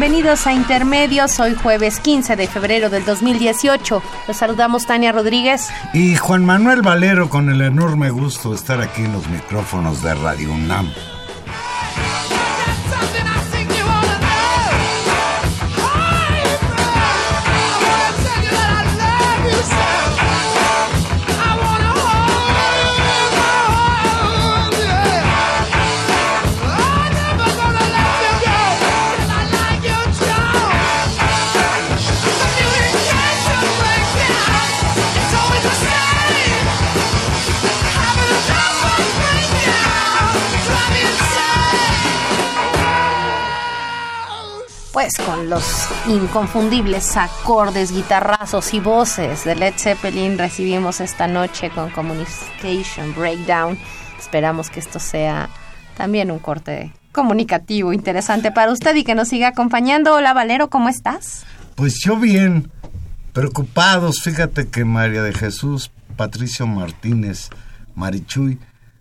Bienvenidos a Intermedios, hoy jueves 15 de febrero del 2018. Los saludamos Tania Rodríguez. Y Juan Manuel Valero con el enorme gusto de estar aquí en los micrófonos de Radio UNAM. Los inconfundibles acordes, guitarrazos y voces de Led Zeppelin recibimos esta noche con Communication Breakdown. Esperamos que esto sea también un corte comunicativo interesante para usted y que nos siga acompañando. Hola Valero, ¿cómo estás? Pues yo bien, preocupados. Fíjate que María de Jesús, Patricio Martínez, Marichuy,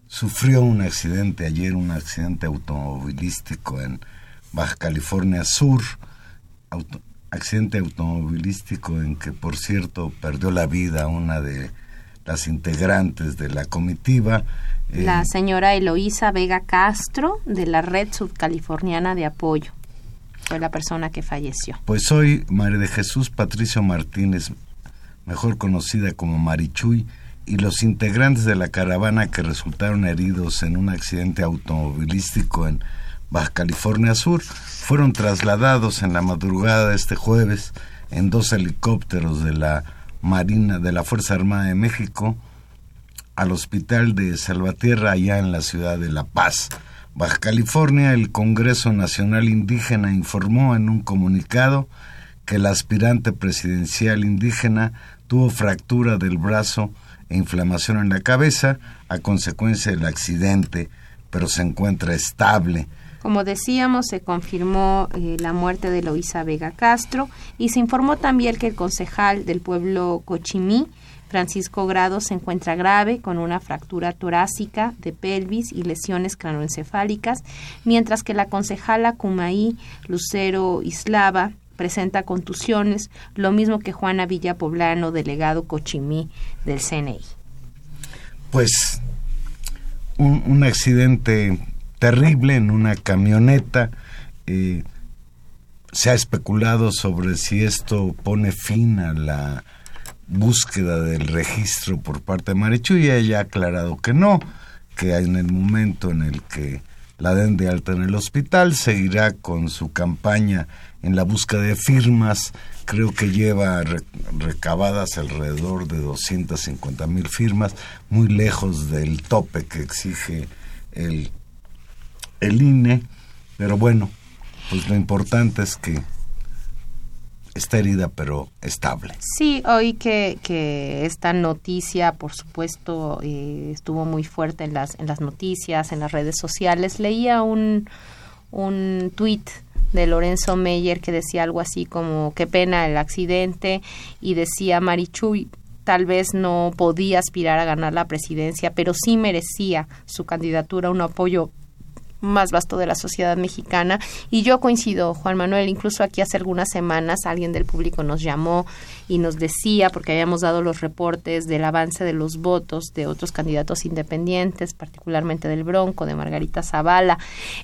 sufrió un accidente ayer, un accidente automovilístico en Baja California Sur, accidente automovilístico en que, por cierto, perdió la vida una de las integrantes de la comitiva. La señora Eloísa Vega Castro, de la Red Subcaliforniana de Apoyo. Fue la persona que falleció. Pues soy María de Jesús Patricio Martínez, mejor conocida como Marichuy, y los integrantes de la caravana que resultaron heridos en un accidente automovilístico en Baja California Sur, fueron trasladados en la madrugada de este jueves en dos helicópteros de la Marina de la Fuerza Armada de México al hospital de Salvatierra allá en la ciudad de La Paz. Baja California, el Congreso Nacional Indígena informó en un comunicado que el aspirante presidencial indígena tuvo fractura del brazo e inflamación en la cabeza a consecuencia del accidente, pero se encuentra estable. Como decíamos, se confirmó eh, la muerte de Loisa Vega Castro y se informó también que el concejal del pueblo Cochimí, Francisco Grado, se encuentra grave con una fractura torácica de pelvis y lesiones cranoencefálicas, mientras que la concejala Cumaí Lucero Islava presenta contusiones, lo mismo que Juana Villa Poblano, delegado Cochimí del CNI. Pues un, un accidente terrible en una camioneta. Eh, se ha especulado sobre si esto pone fin a la búsqueda del registro por parte de Marichu y ella ha aclarado que no, que en el momento en el que la den de alta en el hospital seguirá con su campaña en la búsqueda de firmas. Creo que lleva recabadas alrededor de 250 mil firmas, muy lejos del tope que exige el el INE, pero bueno, pues lo importante es que está herida pero estable. Sí, hoy que, que esta noticia, por supuesto, eh, estuvo muy fuerte en las, en las noticias, en las redes sociales. Leía un, un tuit de Lorenzo Meyer que decía algo así como qué pena el accidente y decía Marichuy tal vez no podía aspirar a ganar la presidencia, pero sí merecía su candidatura un apoyo más vasto de la sociedad mexicana. Y yo coincido, Juan Manuel, incluso aquí hace algunas semanas alguien del público nos llamó y nos decía, porque habíamos dado los reportes del avance de los votos de otros candidatos independientes, particularmente del Bronco, de Margarita Zavala,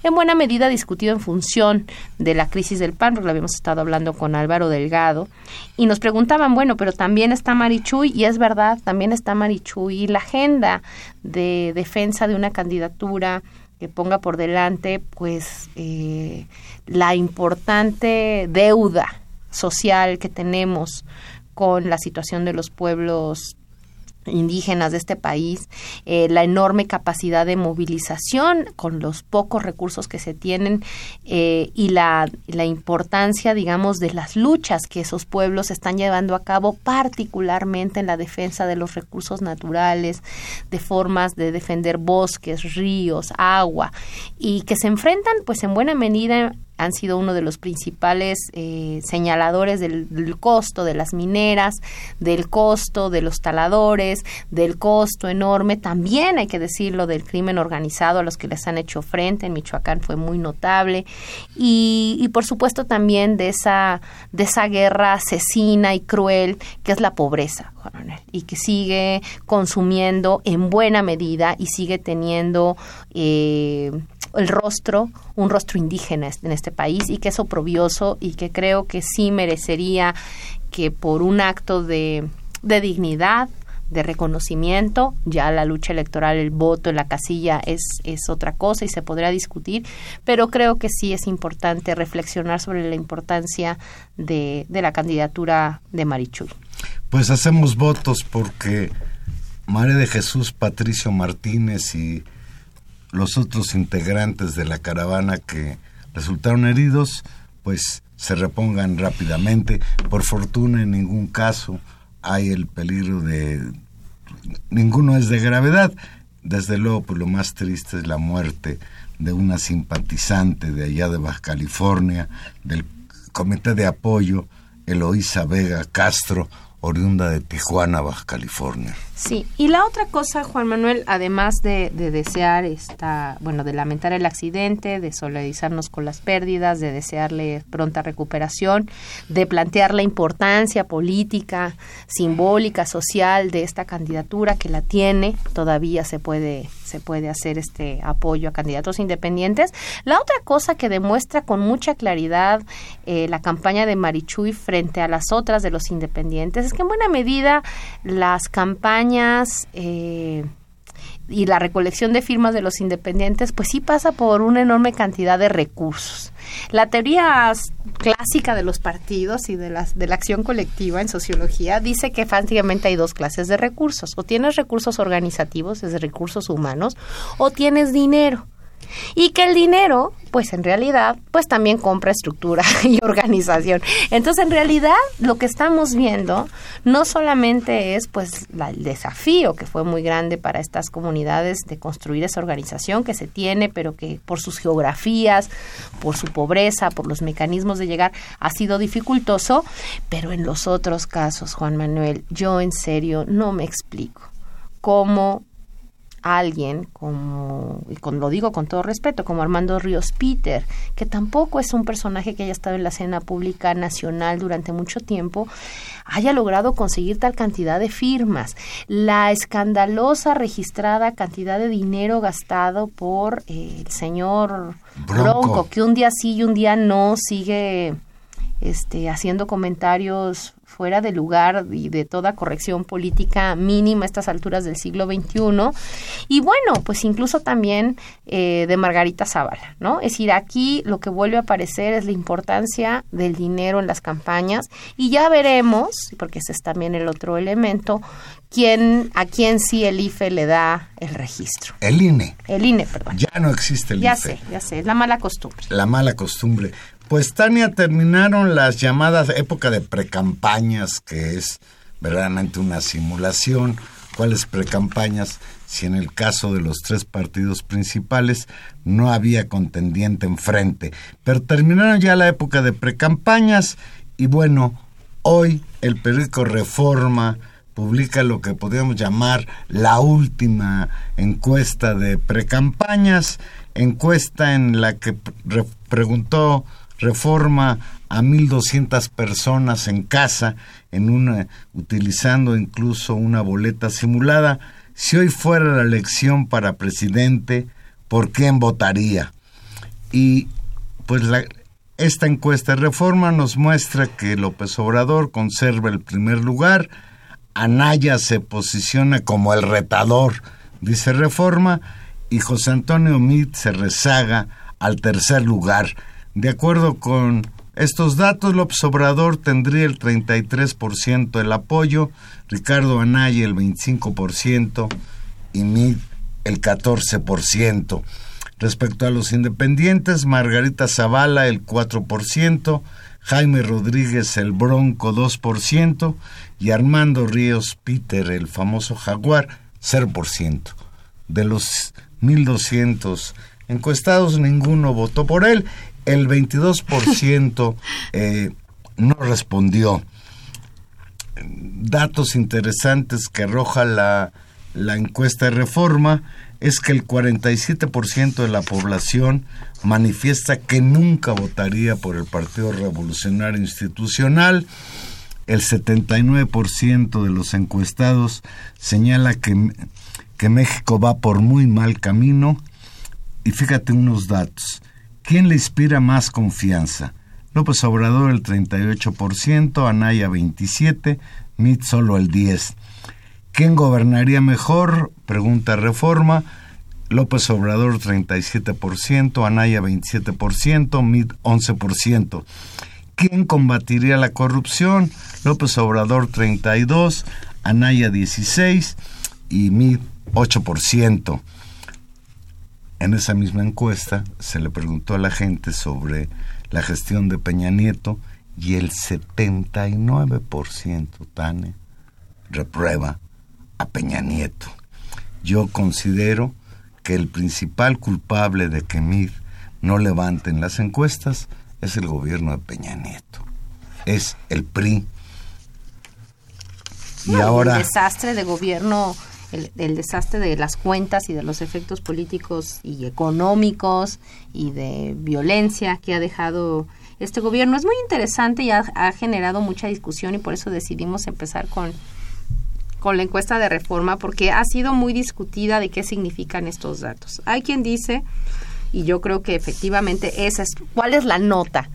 en buena medida discutido en función de la crisis del PAN, porque lo habíamos estado hablando con Álvaro Delgado, y nos preguntaban, bueno, pero también está Marichuy, y es verdad, también está Marichuy, y la agenda de defensa de una candidatura que ponga por delante pues eh, la importante deuda social que tenemos con la situación de los pueblos indígenas de este país, eh, la enorme capacidad de movilización con los pocos recursos que se tienen eh, y la, la, importancia, digamos, de las luchas que esos pueblos están llevando a cabo, particularmente en la defensa de los recursos naturales, de formas de defender bosques, ríos, agua, y que se enfrentan, pues, en buena medida han sido uno de los principales eh, señaladores del, costo de las mineras, del costo de los taladores, del costo enorme, también hay que decirlo del crimen organizado a los que les han hecho frente, en Michoacán fue muy notable, y, y por supuesto también de esa, de esa guerra asesina y cruel que es la pobreza, y que sigue consumiendo en buena medida y sigue teniendo eh, el rostro, un rostro indígena en este país y que es oprobioso y que creo que sí merecería que por un acto de, de dignidad, de reconocimiento, ya la lucha electoral, el voto en la casilla es, es otra cosa y se podrá discutir, pero creo que sí es importante reflexionar sobre la importancia de, de la candidatura de Marichuy. Pues hacemos votos porque María de Jesús Patricio Martínez y los otros integrantes de la caravana que resultaron heridos, pues se repongan rápidamente. Por fortuna, en ningún caso hay el peligro de... Ninguno es de gravedad. Desde luego, pues lo más triste es la muerte de una simpatizante de allá de Baja California, del Comité de Apoyo, Eloísa Vega Castro, oriunda de Tijuana, Baja California. Sí, y la otra cosa, Juan Manuel, además de, desear esta, bueno, de lamentar el accidente, de solidarizarnos con las pérdidas, de desearle pronta recuperación, de plantear la importancia política, simbólica, social de esta candidatura que la tiene, todavía se puede se puede hacer este apoyo a candidatos independientes. La otra cosa que demuestra con mucha claridad eh, la campaña de Marichuy frente a las otras de los independientes es que en buena medida las campañas eh, y la recolección de firmas de los independientes, pues sí pasa por una enorme cantidad de recursos. La teoría clásica de los partidos y de, las, de la acción colectiva en sociología dice que básicamente hay dos clases de recursos. O tienes recursos organizativos, es recursos humanos, o tienes dinero y que el dinero pues en realidad pues también compra estructura y organización. Entonces en realidad lo que estamos viendo no solamente es pues el desafío que fue muy grande para estas comunidades de construir esa organización que se tiene, pero que por sus geografías, por su pobreza, por los mecanismos de llegar ha sido dificultoso, pero en los otros casos, Juan Manuel, yo en serio no me explico cómo alguien como, y con, lo digo con todo respeto, como Armando Ríos Peter, que tampoco es un personaje que haya estado en la escena pública nacional durante mucho tiempo, haya logrado conseguir tal cantidad de firmas. La escandalosa registrada cantidad de dinero gastado por eh, el señor Bronco. que un día sí y un día no sigue este, haciendo comentarios fuera de lugar y de toda corrección política mínima a estas alturas del siglo XXI. Y bueno, pues incluso también eh, de Margarita Zavala, ¿no? Es decir, aquí lo que vuelve a aparecer es la importancia del dinero en las campañas y ya veremos, porque ese es también el otro elemento, quién, a quién sí el IFE le da el registro. El INE. El INE, perdón. Ya no existe el ya IFE. Ya sé, ya sé, es la mala costumbre. La mala costumbre. Pues Tania, terminaron las llamadas época de precampañas, que es verdaderamente una simulación. ¿Cuáles precampañas? Si en el caso de los tres partidos principales no había contendiente enfrente. Pero terminaron ya la época de precampañas y bueno, hoy el periódico Reforma publica lo que podríamos llamar la última encuesta de precampañas, encuesta en la que preguntó Reforma a 1.200 personas en casa, en una, utilizando incluso una boleta simulada. Si hoy fuera la elección para presidente, ¿por quién votaría? Y pues la, esta encuesta de reforma nos muestra que López Obrador conserva el primer lugar, Anaya se posiciona como el retador, dice reforma, y José Antonio Mit se rezaga al tercer lugar. De acuerdo con estos datos, López Obrador tendría el 33% del apoyo, Ricardo Anaya el 25% y Mid el 14%. Respecto a los independientes, Margarita Zavala el 4%, Jaime Rodríguez el Bronco 2% y Armando Ríos Peter el famoso Jaguar 0%. De los 1.200 encuestados, ninguno votó por él el 22% eh, no respondió. Datos interesantes que arroja la, la encuesta de reforma es que el 47% de la población manifiesta que nunca votaría por el Partido Revolucionario Institucional, el 79% de los encuestados señala que, que México va por muy mal camino, y fíjate unos datos, ¿Quién le inspira más confianza? López Obrador el 38%, Anaya 27%, Mit solo el 10%. ¿Quién gobernaría mejor? Pregunta Reforma. López Obrador 37%, Anaya 27%, Mit 11%. ¿Quién combatiría la corrupción? López Obrador 32%, Anaya 16% y Mit 8%. En esa misma encuesta se le preguntó a la gente sobre la gestión de Peña Nieto y el 79% Tane reprueba a Peña Nieto. Yo considero que el principal culpable de que MIR no levanten las encuestas es el gobierno de Peña Nieto. Es el PRI. y ahora... El desastre de gobierno el, desastre de las cuentas y de los efectos políticos y económicos y de violencia que ha dejado este gobierno. Es muy interesante y ha, generado mucha discusión y por eso decidimos empezar con, con la encuesta de reforma porque ha sido muy discutida de qué significan estos datos. Hay quien dice, y yo creo que efectivamente esa es, ¿cuál es la nota?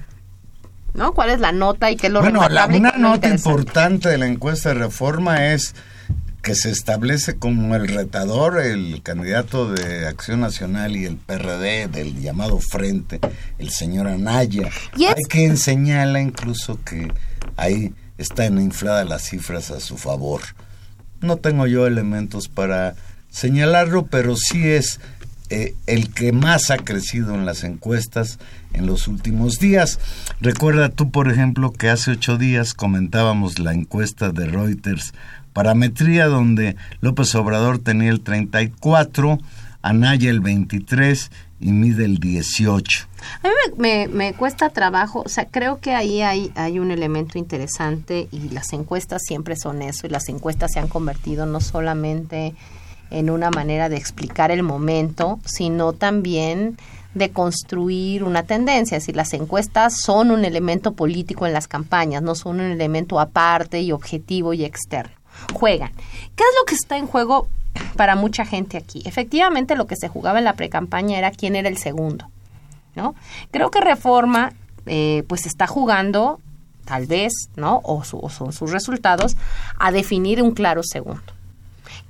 ¿No? ¿Cuál es la nota y qué es lo Bueno, una nota importante de la encuesta de reforma es que se establece como el retador, el candidato de Acción Nacional y el PRD del llamado Frente, el señor Anaya. Hay quien señala incluso que ahí están infladas las cifras a su favor. No tengo yo elementos para señalarlo, pero sí es eh, el que más ha crecido en las encuestas en los últimos días. Recuerda tú, por ejemplo, que hace ocho días comentábamos la encuesta de Reuters parametría donde López Obrador tenía el 34, Anaya el 23 y Mide el 18. A mí me, cuesta trabajo, o sea, creo que ahí hay, hay un elemento interesante y las encuestas siempre son eso y las encuestas se han convertido no solamente en una manera de explicar el momento, sino también de construir una tendencia. Si las encuestas son un elemento político en las campañas, no son un elemento aparte y objetivo y externo juegan. ¿Qué es lo que está en juego para mucha gente aquí? Efectivamente, lo que se jugaba en la precampaña era quién era el segundo, ¿no? Creo que Reforma, eh, pues está jugando, tal vez, ¿no? O, o son sus resultados, a definir un claro segundo.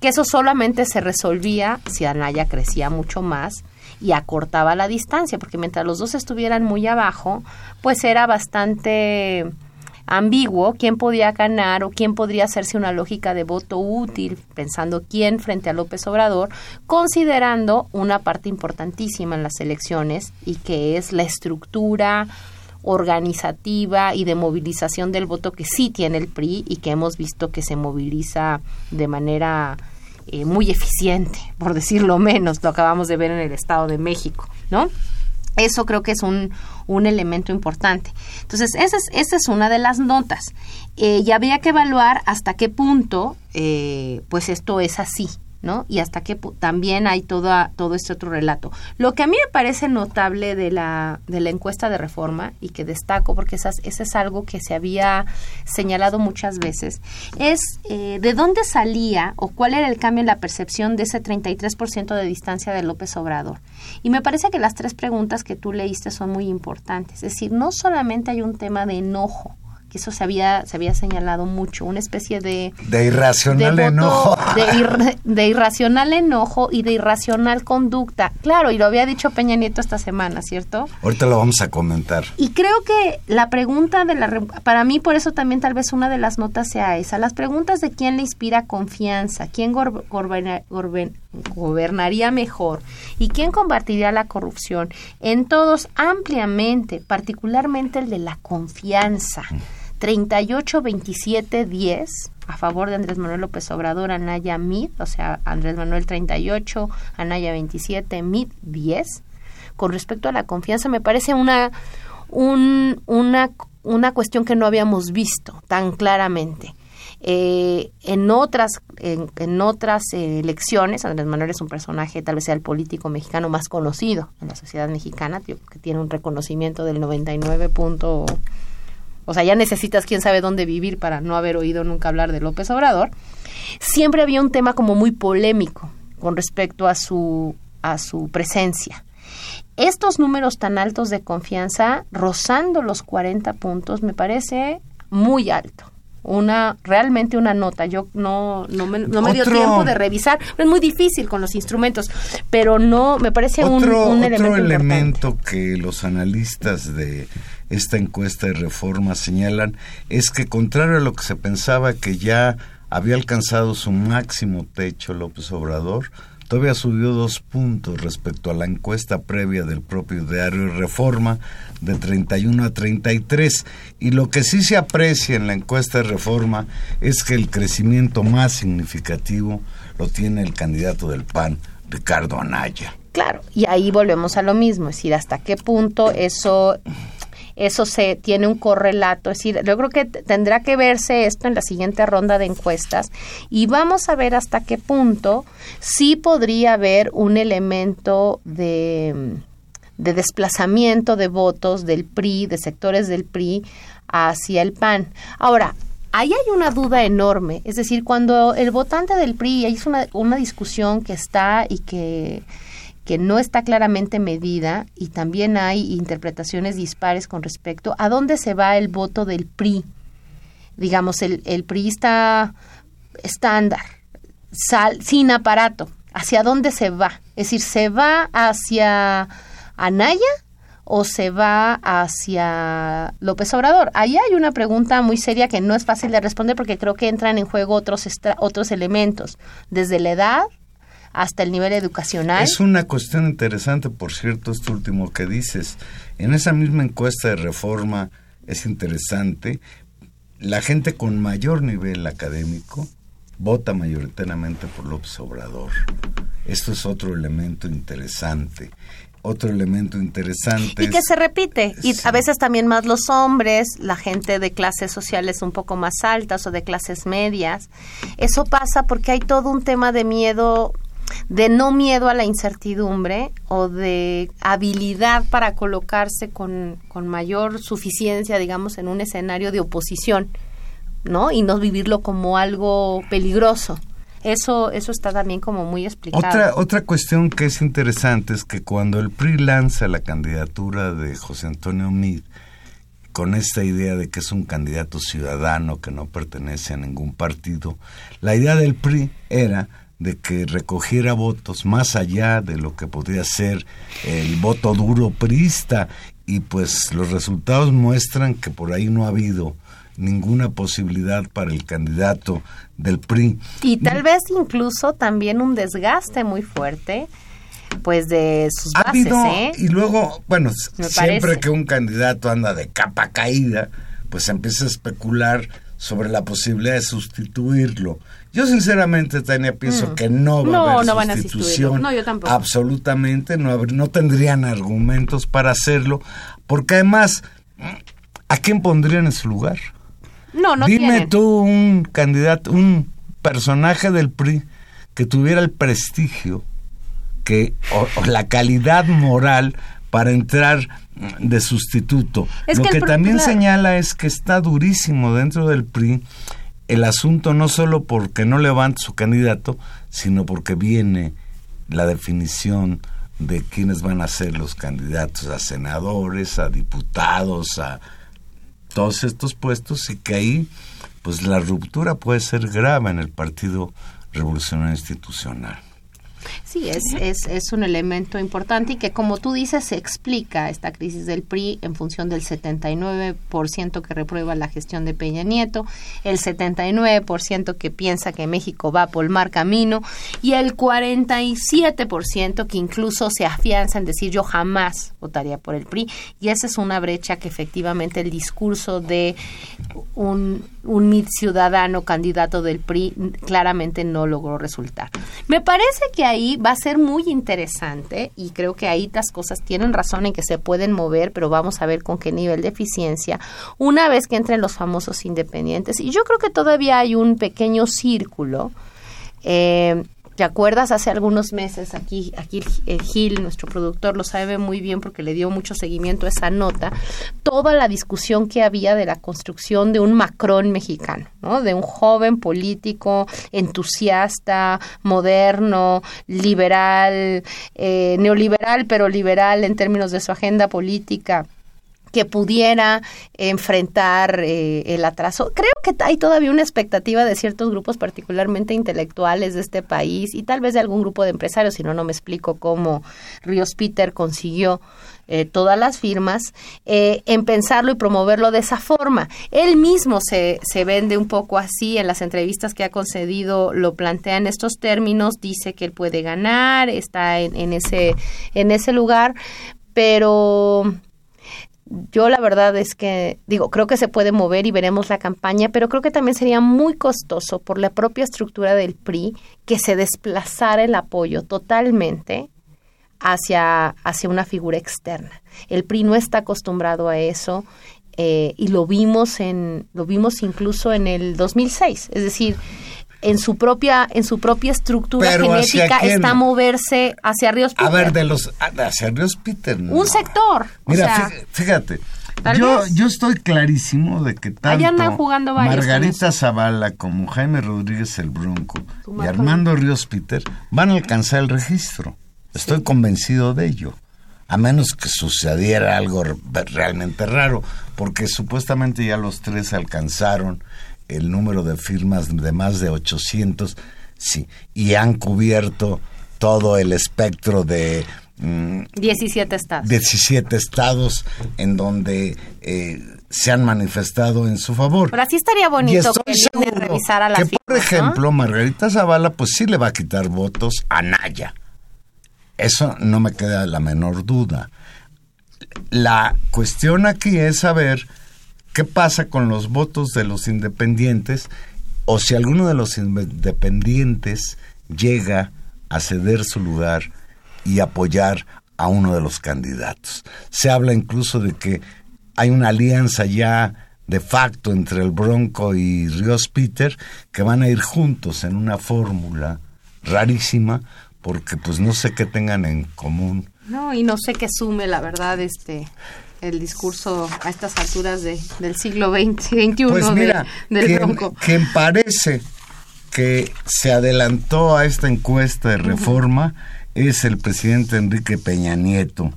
Que eso solamente se resolvía si Anaya crecía mucho más y acortaba la distancia, porque mientras los dos estuvieran muy abajo, pues era bastante ambiguo quién podía ganar o quién podría hacerse una lógica de voto útil, pensando quién frente a López Obrador, considerando una parte importantísima en las elecciones y que es la estructura organizativa y de movilización del voto que sí tiene el PRI y que hemos visto que se moviliza de manera eh, muy eficiente, por decirlo menos, lo acabamos de ver en el Estado de México, ¿no? Eso creo que es un, un elemento importante. Entonces, esa es, esa es una de las notas. Eh, y habría que evaluar hasta qué punto, eh, pues esto es así, ¿no? Y hasta que también hay toda, todo este otro relato. Lo que a mí me parece notable de la, de la encuesta de reforma y que destaco porque esas, ese es algo que se había señalado muchas veces, es eh, de dónde salía o cuál era el cambio en la percepción de ese 33% de distancia de López Obrador. Y me parece que las tres preguntas que tú leíste son muy importantes. Es decir, no solamente hay un tema de enojo, que eso se había, se había señalado mucho, una especie de... De irracional enojo. De, irracional enojo y de irracional conducta. Claro, y lo había dicho Peña Nieto esta semana, ¿cierto? Ahorita lo vamos a comentar. Y creo que la pregunta de la... Para mí, por eso también tal vez una de las notas sea esa. Las preguntas de quién le inspira confianza, quién gobernaría mejor y quién combatiría la corrupción, en todos ampliamente, particularmente el de la confianza. 38 27 10 a favor de Andrés Manuel López Obrador, Anaya Mid, o sea, Andrés Manuel 38, Anaya 27, Mid 10. Con respecto a la confianza, me parece una, un, una, una cuestión que no habíamos visto tan claramente. Eh, en otras, en, otras eh, elecciones, Andrés Manuel es un personaje, tal vez sea el político mexicano más conocido en la sociedad mexicana, que tiene un reconocimiento del 99. O sea, ya necesitas quién sabe dónde vivir para no haber oído nunca hablar de López Obrador. Siempre había un tema como muy polémico con respecto a su, a su presencia. Estos números tan altos de confianza, rozando los 40 puntos, me parece muy alto una realmente una nota. Yo no, no me, no me dio tiempo de revisar. Es muy difícil con los instrumentos, pero no me parece un, un, elemento, otro elemento que los analistas de esta encuesta de reforma señalan es que contrario a lo que se pensaba que ya había alcanzado su máximo techo López Obrador, todavía subió dos puntos respecto a la encuesta previa del propio diario Reforma de 31 a 33. Y lo que sí se aprecia en la encuesta de Reforma es que el crecimiento más significativo lo tiene el candidato del PAN, Ricardo Anaya. Claro, y ahí volvemos a lo mismo, es decir, hasta qué punto eso eso se tiene un correlato. Es decir, yo creo que tendrá que verse esto en la siguiente ronda de encuestas y vamos a ver hasta qué punto sí podría haber un elemento de, de desplazamiento de votos del PRI, de sectores del PRI hacia el PAN. Ahora, ahí hay una duda enorme, es decir, cuando el votante del PRI, hay una, una discusión que está y que que no está claramente medida y también hay interpretaciones dispares con respecto a dónde se va el voto del PRI. Digamos, el, el priista estándar, sal, sin aparato, ¿hacia dónde se va? Es decir, ¿se va hacia Anaya o se va hacia López Obrador? Ahí hay una pregunta muy seria que no es fácil de responder porque creo que entran en juego otros, otros elementos, desde la edad, hasta el nivel educacional. Es una cuestión interesante, por cierto, esto último que dices. En esa misma encuesta de reforma es interesante. La gente con mayor nivel académico vota mayoritariamente por López Obrador. Esto es otro elemento interesante. Otro elemento interesante. Y que se repite. Y a veces también más los hombres, la gente de clases sociales un poco más altas o de clases medias. Eso pasa porque hay todo un tema de miedo de no miedo a la incertidumbre o de habilidad para colocarse con, mayor suficiencia, digamos, en un escenario de oposición, ¿no? Y no vivirlo como algo peligroso. Eso, eso está también como muy explicado. Otra, otra cuestión que es interesante es que cuando el PRI lanza la candidatura de José Antonio Mid, con esta idea de que es un candidato ciudadano que no pertenece a ningún partido, la idea del PRI era de que recogiera votos más allá de lo que podría ser el voto duro priista y pues los resultados muestran que por ahí no ha habido ninguna posibilidad para el candidato del PRI. Y tal vez incluso también un desgaste muy fuerte pues de sus bases, ¿eh? Y luego, bueno, siempre que un candidato anda de capa caída, pues empieza a especular sobre la posibilidad de sustituirlo. Yo sinceramente, Tania, pienso mm. que no va a haber sustitución. no, yo tampoco. Absolutamente, no, no tendrían argumentos para hacerlo, porque además, ¿a quién pondrían en su lugar? No, no Dime tú un candidato, un personaje del PRI que tuviera el prestigio que o la calidad moral para entrar de sustituto. Lo que, también señala es que está durísimo dentro del PRI el asunto no solo porque no levanta su candidato, sino porque viene la definición de quiénes van a ser los candidatos a senadores, a diputados, a todos estos puestos y que ahí pues la ruptura puede ser grave en el Partido Revolucionario Institucional. Sí, es, es, es, un elemento importante y que, como tú dices, se explica esta crisis del PRI en función del 79% que reprueba la gestión de Peña Nieto, el 79% que piensa que México va por mal camino y el 47% que incluso se afianza en decir yo jamás votaría por el PRI. Y esa es una brecha que efectivamente el discurso de un, un ciudadano candidato del PRI claramente no logró resultar. Me parece que ahí va a ser muy interesante y creo que ahí las cosas tienen razón en que se pueden mover, pero vamos a ver con qué nivel de eficiencia una vez que entren los famosos independientes. Y yo creo que todavía hay un pequeño círculo. Eh, ¿Te acuerdas? Hace algunos meses, aquí, aquí Gil, nuestro productor, lo sabe muy bien porque le dio mucho seguimiento a esa nota, toda la discusión que había de la construcción de un Macron mexicano, ¿no? De un joven político entusiasta, moderno, liberal, eh, neoliberal, pero liberal en términos de su agenda política que pudiera enfrentar eh, el atraso. Creo que hay todavía una expectativa de ciertos grupos particularmente intelectuales de este país y tal vez de algún grupo de empresarios, si no, no me explico cómo Ríos Peter consiguió eh, todas las firmas, eh, en pensarlo y promoverlo de esa forma. Él mismo se, se vende un poco así, en las entrevistas que ha concedido lo plantea en estos términos, dice que él puede ganar, está en, en ese, en ese lugar, pero yo la verdad es que, digo, creo que se puede mover y veremos la campaña, pero creo que también sería muy costoso por la propia estructura del PRI que se desplazara el apoyo totalmente hacia, hacia una figura externa. El PRI no está acostumbrado a eso eh, y lo vimos en, lo vimos incluso en el 2006. Es decir, en su propia en su propia estructura genética está moverse hacia Ríos Peter. A ver, de los hacia Ríos Peter. Un sector. Mira, fíjate. Yo, yo estoy clarísimo de que tanto jugando Margarita Zavala como Jaime Rodríguez el Bronco y Armando Ríos Peter van a alcanzar el registro. Estoy convencido de ello. A menos que sucediera algo realmente raro, porque supuestamente ya los tres alcanzaron el número de firmas de más de 800, sí, y han cubierto todo el espectro de... 17 mm, estados. 17 estados en donde eh, se han manifestado en su favor. Pero así estaría bonito que revisara las que, por ejemplo, Margarita Zavala, pues sí le va a quitar votos a Naya. Eso no me queda la menor duda. La cuestión aquí es saber ¿Qué pasa con los votos de los independientes o si alguno de los independientes llega a ceder su lugar y apoyar a uno de los candidatos? Se habla incluso de que hay una alianza ya de facto entre el Bronco y Ríos Peter que van a ir juntos en una fórmula rarísima porque pues no sé qué tengan en común. No, y no sé qué sume la verdad este el discurso a estas alturas de, del siglo XXI pues mira, del quien, Bronco. Quien parece que se adelantó a esta encuesta de reforma es el presidente Enrique Peña Nieto.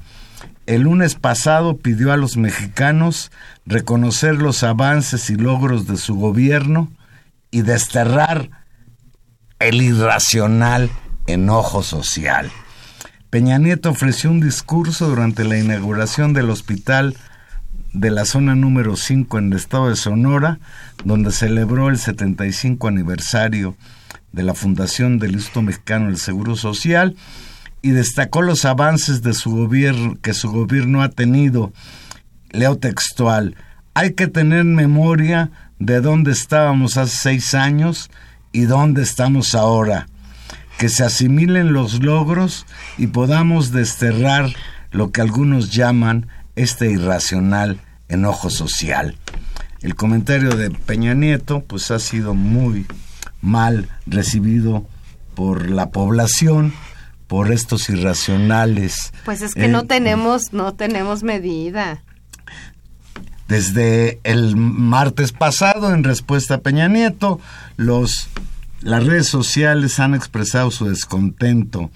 El lunes pasado pidió a los mexicanos reconocer los avances y logros de su gobierno y desterrar el irracional enojo social. Peña Nieto ofreció un discurso durante la inauguración del hospital de la zona número 5 en el estado de Sonora, donde celebró el 75 aniversario de la fundación del Instituto Mexicano del Seguro Social y destacó los avances de su gobierno que su gobierno ha tenido. Leo textual, hay que tener memoria de dónde estábamos hace seis años y dónde estamos ahora. Que se asimilen los logros y podamos desterrar lo que algunos llaman este irracional enojo social. El comentario de Peña Nieto pues ha sido muy mal recibido por la población por estos irracionales. Pues es que no eh, tenemos no tenemos medida. Desde el martes pasado en respuesta a Peña Nieto, los las redes sociales han expresado su descontento.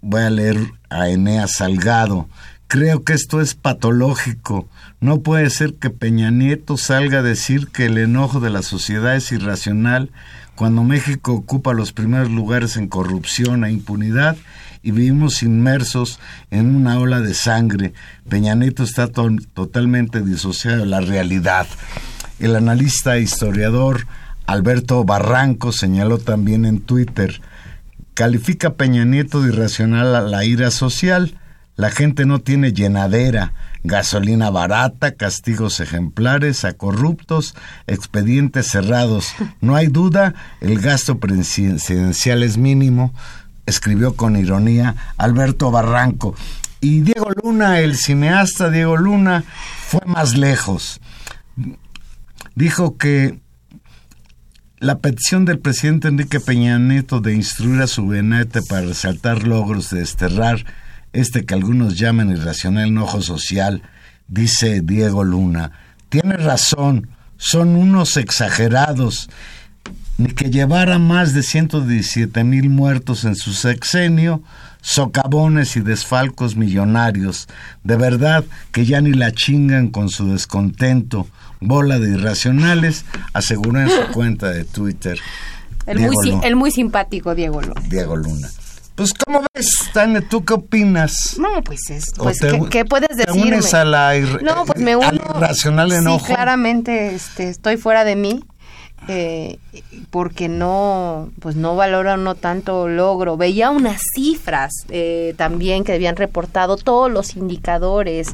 Voy a leer a Enea Salgado. Creo que esto es patológico. No puede ser que Peña Nieto salga a decir que el enojo de la sociedad es irracional cuando México ocupa los primeros lugares en corrupción e impunidad y vivimos inmersos en una ola de sangre. Peña Nieto está totalmente disociado de la realidad. El analista e historiador Alberto Barranco señaló también en Twitter, califica Peña Nieto de irracional a la ira social la gente no tiene llenadera, gasolina barata, castigos ejemplares a corruptos, expedientes cerrados. No hay duda, el gasto presidencial es mínimo, escribió con ironía Alberto Barranco. Y Diego Luna, el cineasta Diego Luna, fue más lejos. Dijo que la petición del presidente Enrique Peña Nieto de instruir a su gabinete para resaltar logros de desterrar este que algunos llaman irracional enojo social, dice Diego Luna, tiene razón, son unos exagerados, ni que llevara más de 117 mil muertos en su sexenio, socavones y desfalcos millonarios, de verdad que ya ni la chingan con su descontento, bola de irracionales, aseguró en su cuenta de Twitter. El, muy, el muy simpático Diego Luna. Diego Luna. Pues, ¿cómo ves, Tane? ¿Tú qué opinas? No, pues, es, pues ¿qué, puedes decirme? ¿Te unes a la no, pues me uno, irracional enojo? Sí, claramente este, estoy fuera de mí eh, porque no, pues no valora no tanto logro. Veía unas cifras eh, también que habían reportado todos los indicadores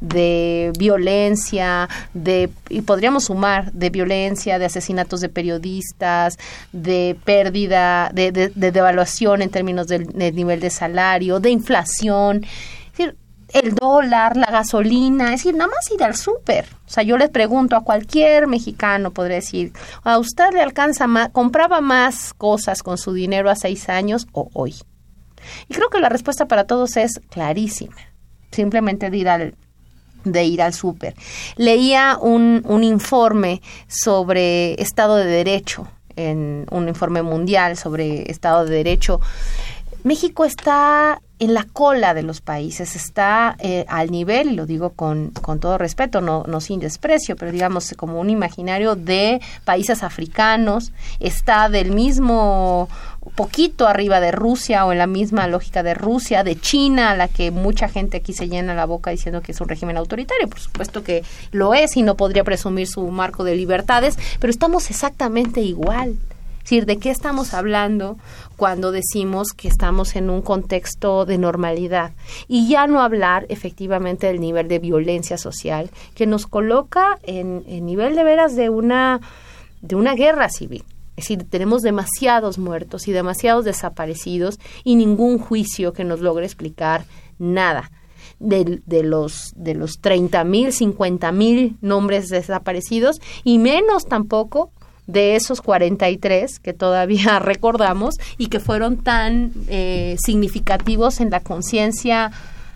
de violencia, de y podríamos sumar de violencia, de asesinatos de periodistas, de pérdida, de, de, de devaluación en términos del nivel de salario, de inflación el dólar, la gasolina, es decir, nada más ir al súper. O sea, yo les pregunto a cualquier mexicano, podría decir, ¿a usted le alcanza más, compraba más cosas con su dinero a seis años o hoy? Y creo que la respuesta para todos es clarísima. Simplemente de ir al de ir al súper. Leía un, un informe sobre Estado de Derecho, en un informe mundial sobre Estado de Derecho. México está en la cola de los países, está eh, al nivel, y lo digo con, con todo respeto, no, no sin desprecio, pero digamos como un imaginario de países africanos, está del mismo poquito arriba de Rusia o en la misma lógica de Rusia, de China, a la que mucha gente aquí se llena la boca diciendo que es un régimen autoritario. Por supuesto que lo es y no podría presumir su marco de libertades, pero estamos exactamente igual decir, ¿de qué estamos hablando cuando decimos que estamos en un contexto de normalidad? Y ya no hablar efectivamente del nivel de violencia social que nos coloca en, en nivel de veras de una, de una guerra civil. Es decir, tenemos demasiados muertos y demasiados desaparecidos y ningún juicio que nos logre explicar nada. De, de, los de los 30 mil, 50 mil nombres desaparecidos y menos tampoco de esos 43 que todavía recordamos y que fueron tan eh, significativos en la conciencia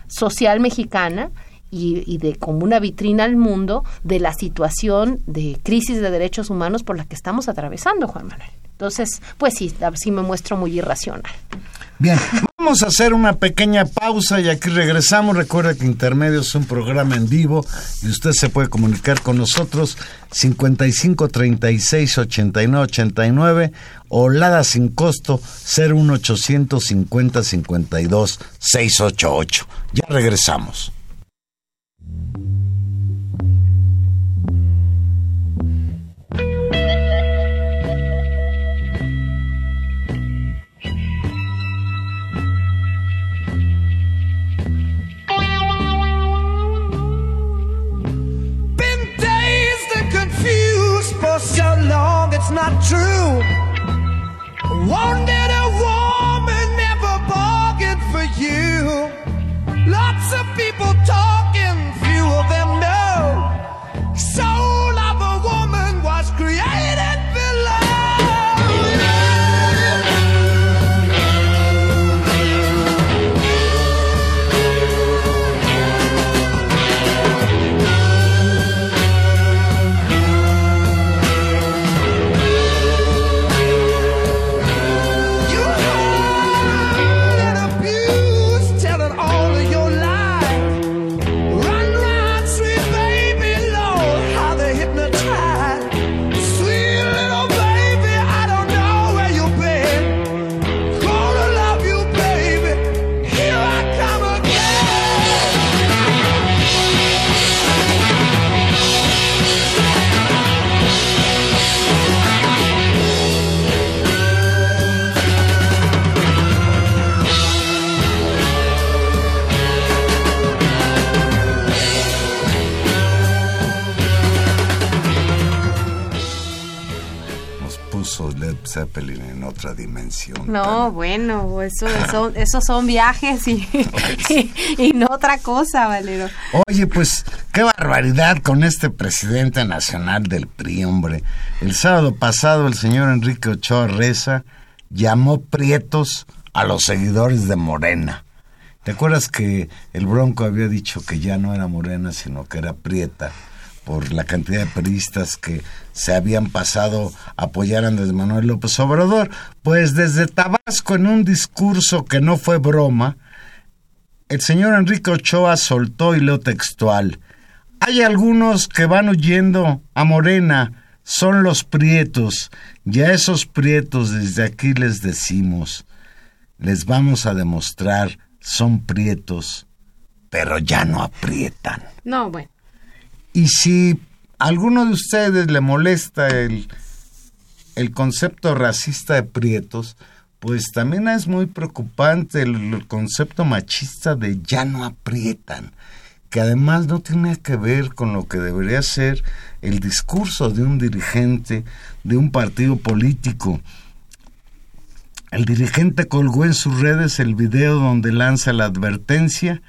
social mexicana y, de como una vitrina al mundo de la situación de crisis de derechos humanos por la que estamos atravesando, Juan Manuel. Entonces, pues sí, sí me muestro muy irracional. Bien, vamos a hacer una pequeña pausa y aquí regresamos. Recuerda que Intermedio es un programa en vivo y usted se puede comunicar con nosotros 55 36 89 89 o Lada sin costo 01850 50 52 688. Ya regresamos. No, bueno, eso, son, esos son viajes y, y, no otra cosa, Valero. Oye, pues qué barbaridad con este presidente nacional del PRI, hombre. El sábado pasado el señor Enrique Ochoa Reza llamó prietos a los seguidores de Morena. ¿Te acuerdas que el Bronco había dicho que ya no era Morena, sino que era Prieta? Por la cantidad de periodistas que se habían pasado a apoyar a Andrés Manuel López Obrador. Pues desde Tabasco, en un discurso que no fue broma, el señor Enrique Ochoa soltó y leo textual. Hay algunos que van huyendo a Morena, son los prietos, y a esos prietos desde aquí les decimos, les vamos a demostrar, son prietos, pero ya no aprietan. No, bueno. Y si a alguno de ustedes le molesta el, el concepto racista de prietos, pues también es muy preocupante el, concepto machista de ya no aprietan, que además no tiene que ver con lo que debería ser el discurso de un dirigente de un partido político. El dirigente colgó en sus redes el video donde lanza la advertencia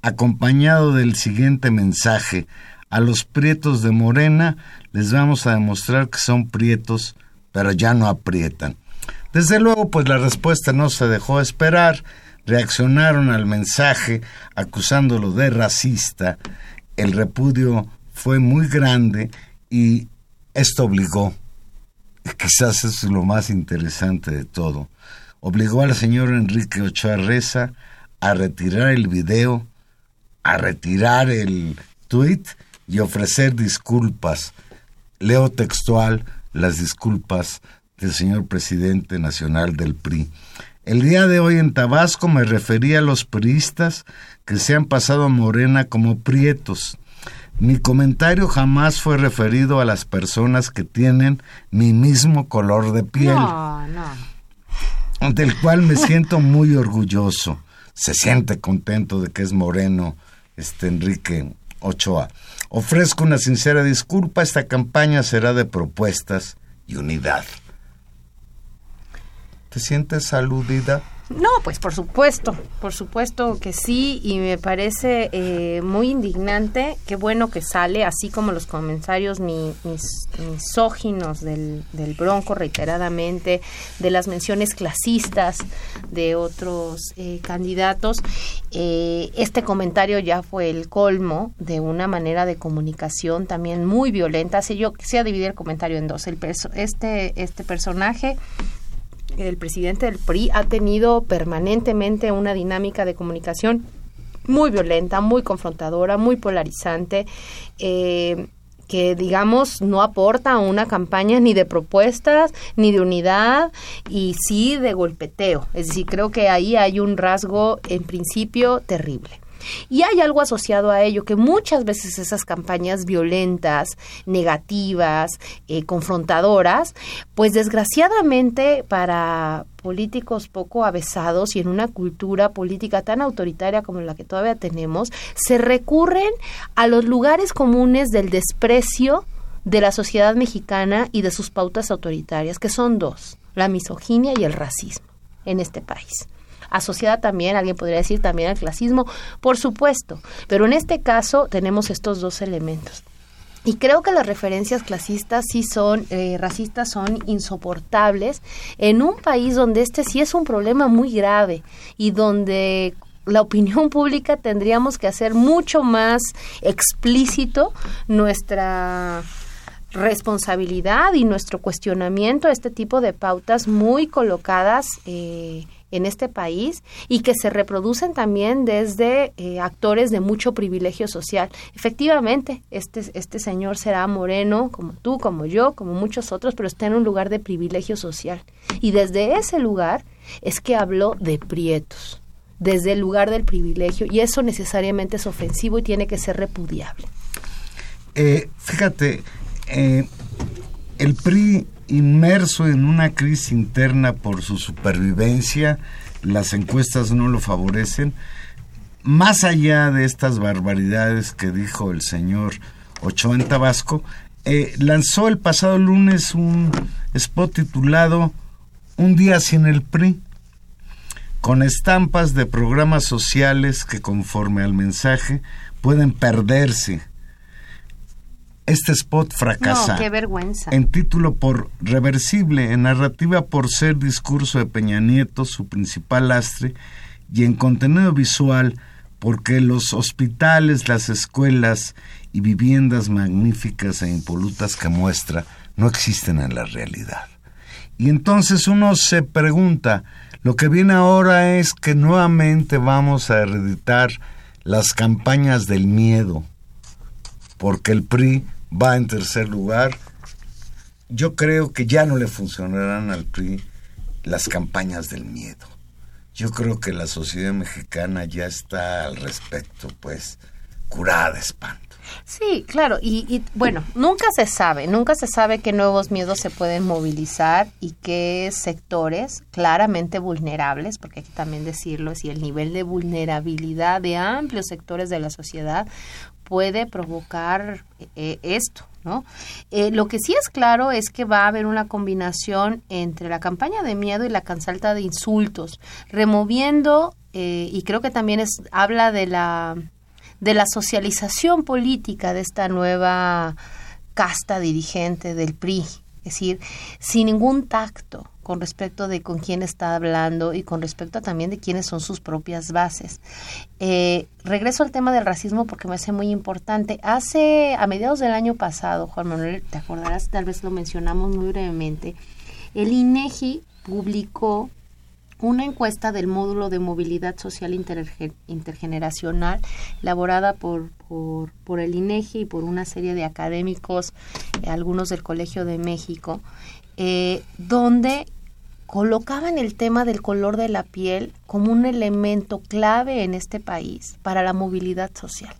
acompañado del siguiente mensaje a los prietos de Morena les vamos a demostrar que son prietos, pero ya no aprietan. Desde luego, pues la respuesta no se dejó esperar. Reaccionaron al mensaje acusándolo de racista. El repudio fue muy grande y esto obligó, quizás es lo más interesante de todo, obligó al señor Enrique Ochoa Reza a retirar el video, a retirar el tweet y ofrecer disculpas. Leo textual las disculpas del señor presidente nacional del PRI. El día de hoy en Tabasco me refería a los priistas que se han pasado a Morena como prietos. Mi comentario jamás fue referido a las personas que tienen mi mismo color de piel. No, no. Del cual me siento muy orgulloso. Se siente contento de que es moreno este Enrique Ochoa. Ofrezco una sincera disculpa, esta campaña será de propuestas y unidad. ¿Te sientes aludida? No, pues por supuesto, por supuesto que sí, y me parece eh, muy indignante, qué bueno que sale, así como los comentarios mis, misóginos del, del, Bronco reiteradamente, de las menciones clasistas de otros eh, candidatos. Eh, este comentario ya fue el colmo de una manera de comunicación también muy violenta. Si yo quisiera dividir el comentario en dos, el este, este personaje el presidente del PRI ha tenido permanentemente una dinámica de comunicación muy violenta, muy confrontadora, muy polarizante. Eh, que digamos no aporta una campaña ni de propuestas ni de unidad y sí de golpeteo. Es decir, creo que ahí hay un rasgo en principio terrible. Y hay algo asociado a ello, que muchas veces esas campañas violentas, negativas, eh, confrontadoras, pues desgraciadamente para políticos poco avesados y en una cultura política tan autoritaria como la que todavía tenemos, se recurren a los lugares comunes del desprecio de la sociedad mexicana y de sus pautas autoritarias, que son dos, la misoginia y el racismo en este país. Asociada también, alguien podría decir también al clasismo, por supuesto, pero en este caso tenemos estos dos elementos. Y creo que las referencias clasistas sí son, eh, racistas son insoportables en un país donde este sí es un problema muy grave y donde la opinión pública tendríamos que hacer mucho más explícito nuestra responsabilidad y nuestro cuestionamiento a este tipo de pautas muy colocadas eh, en este país y que se reproducen también desde eh, actores de mucho privilegio social. Efectivamente, este, este señor será moreno, como tú, como yo, como muchos otros, pero está en un lugar de privilegio social. Y desde ese lugar es que habló de prietos, desde el lugar del privilegio, y eso necesariamente es ofensivo y tiene que ser repudiable. Eh, fíjate, eh, el PRI inmerso en una crisis interna por su supervivencia, las encuestas no lo favorecen. Más allá de estas barbaridades que dijo el señor Ochoa en Tabasco, eh, lanzó el pasado lunes un spot titulado Un día sin el PRI, con estampas de programas sociales que conforme al mensaje pueden perderse este spot fracasa. No, qué vergüenza. En título por reversible, en narrativa por ser discurso de Peña Nieto, su principal lastre, y en contenido visual porque los hospitales, las escuelas y viviendas magníficas e impolutas que muestra no existen en la realidad. Y entonces uno se pregunta, lo que viene ahora es que nuevamente vamos a hereditar las campañas del miedo, porque el PRI va en tercer lugar. Yo creo que ya no le funcionarán al PRI las campañas del miedo. Yo creo que la sociedad mexicana ya está al respecto, pues, curada de espanto. Sí, claro, y, bueno, nunca se sabe, nunca se sabe qué nuevos miedos se pueden movilizar y qué sectores claramente vulnerables, porque hay que también decirlo, si el nivel de vulnerabilidad de amplios sectores de la sociedad puede provocar eh, esto, ¿no? Eh, lo que sí es claro es que va a haber una combinación entre la campaña de miedo y la cansalta de insultos, removiendo, eh, y creo que también es, habla de la, de la socialización política de esta nueva casta dirigente del PRI, es decir, sin ningún tacto, con respecto de con quién está hablando y con respecto también de quiénes son sus propias bases. Eh, regreso al tema del racismo porque me hace muy importante. Hace, a mediados del año pasado, Juan Manuel, te acordarás, tal vez lo mencionamos muy brevemente, el INEGI publicó una encuesta del módulo de movilidad social intergeneracional elaborada por, por, el INEGI y por una serie de académicos, eh, algunos del Colegio de México, eh, donde colocaban el tema del color de la piel como un elemento clave en este país para la movilidad social.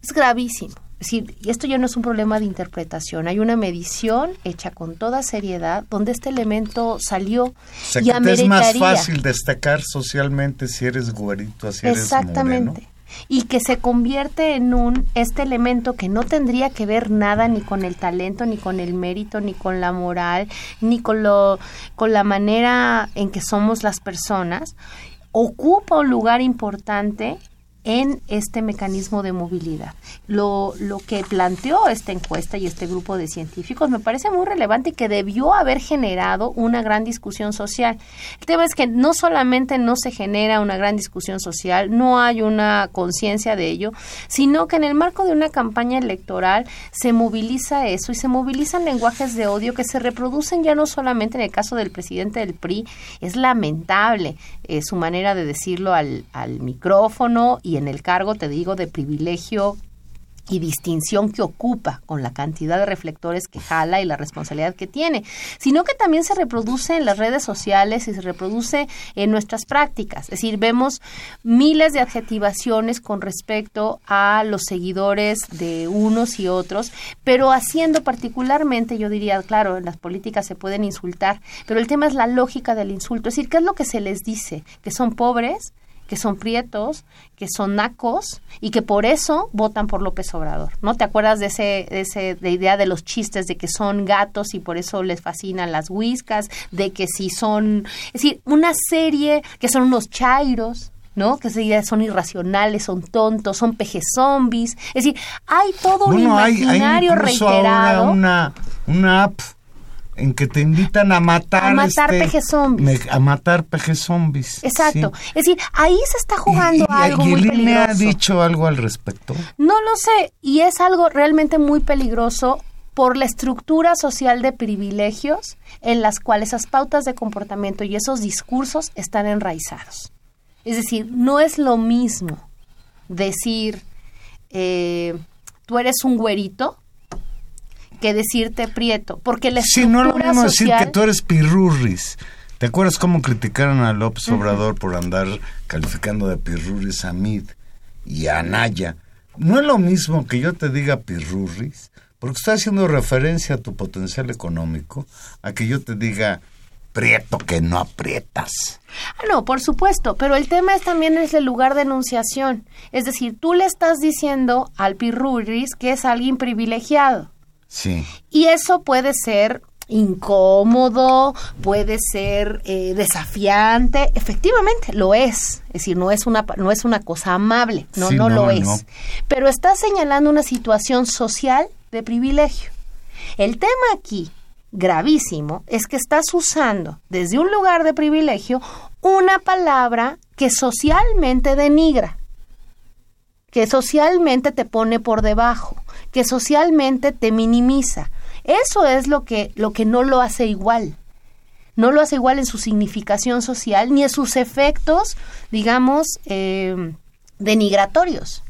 Es gravísimo. Decir, y esto ya no es un problema de interpretación, hay una medición hecha con toda seriedad donde este elemento salió y Es más fácil destacar socialmente si eres güerito, si eres Exactamente. Y que se convierte en un este elemento que no tendría que ver nada ni con el talento ni con el mérito ni con la moral ni con lo con la manera en que somos las personas ocupa un lugar importante en este mecanismo de movilidad. Lo, lo que planteó esta encuesta y este grupo de científicos me parece muy relevante y que debió haber generado una gran discusión social. El tema es que no solamente no se genera una gran discusión social, no hay una conciencia de ello, sino que en el marco de una campaña electoral se moviliza eso y se movilizan lenguajes de odio que se reproducen ya no solamente en el caso del presidente del PRI, es lamentable eh, su manera de decirlo al, al micrófono y en el cargo, te digo, de privilegio y distinción que ocupa con la cantidad de reflectores que jala y la responsabilidad que tiene, sino que también se reproduce en las redes sociales y se reproduce en nuestras prácticas. Es decir, vemos miles de adjetivaciones con respecto a los seguidores de unos y otros, pero haciendo particularmente, yo diría, claro, en las políticas se pueden insultar, pero el tema es la lógica del insulto, es decir, ¿qué es lo que se les dice? ¿Que son pobres? Que son prietos, que son nacos y que por eso votan por López Obrador. ¿No te acuerdas de ese, de ese de idea de los chistes de que son gatos y por eso les fascinan las whiskas, de que si son, es decir, una serie que son unos chairos, ¿no? Que son irracionales, son tontos, son peje zombies. Es decir, hay todo un imaginario hay, reiterado. una, una app en que te invitan a matar a matar este, peje zombies. a matar peje zombies exacto. Es decir ahí se está jugando algo muy peligroso ha dicho algo al respecto. No lo sé y es algo realmente muy peligroso por la estructura social de privilegios en las cuales esas pautas de comportamiento y esos discursos están enraizados. Es decir no es lo mismo decir eh, tú eres un güerito que decirte prieto, porque la estructura Sí, no es lo mismo social... decir que tú eres pirurris. ¿Te acuerdas cómo criticaron a López Obrador por andar calificando de pirurris a Mid y a Anaya? No es lo mismo que yo te diga pirurris, porque estoy haciendo referencia a tu potencial económico, a que yo te diga prieto que no aprietas. Ah, no, por supuesto, pero el tema es también es el lugar de enunciación. Es decir, tú le estás diciendo al pirurris que es alguien privilegiado. Sí. Y eso puede ser incómodo, puede ser eh, desafiante, efectivamente lo es, es decir, no es una no es una cosa amable, no no, lo es, pero está señalando una situación social de privilegio. El tema aquí gravísimo es que estás usando desde un lugar de privilegio una palabra que socialmente denigra, que socialmente te pone por debajo, que socialmente te minimiza. Eso es lo que, lo que no lo hace igual. No lo hace igual en su significación social ni en sus efectos, digamos, eh, denigratorios.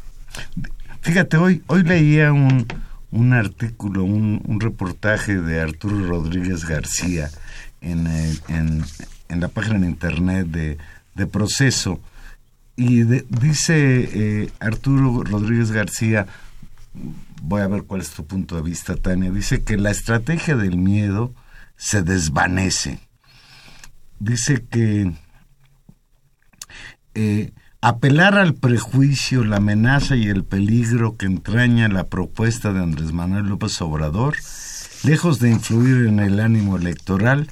Fíjate, hoy, hoy leía un, un artículo, un, reportaje de Arturo Rodríguez García en, eh, en, en la página de internet de, de Proceso. Y dice eh, Arturo Rodríguez García, voy a ver cuál es tu punto de vista, Tania. Dice que la estrategia del miedo se desvanece. Dice que eh, apelar al prejuicio, la amenaza y el peligro que entraña la propuesta de Andrés Manuel López Obrador, lejos de influir en el ánimo electoral,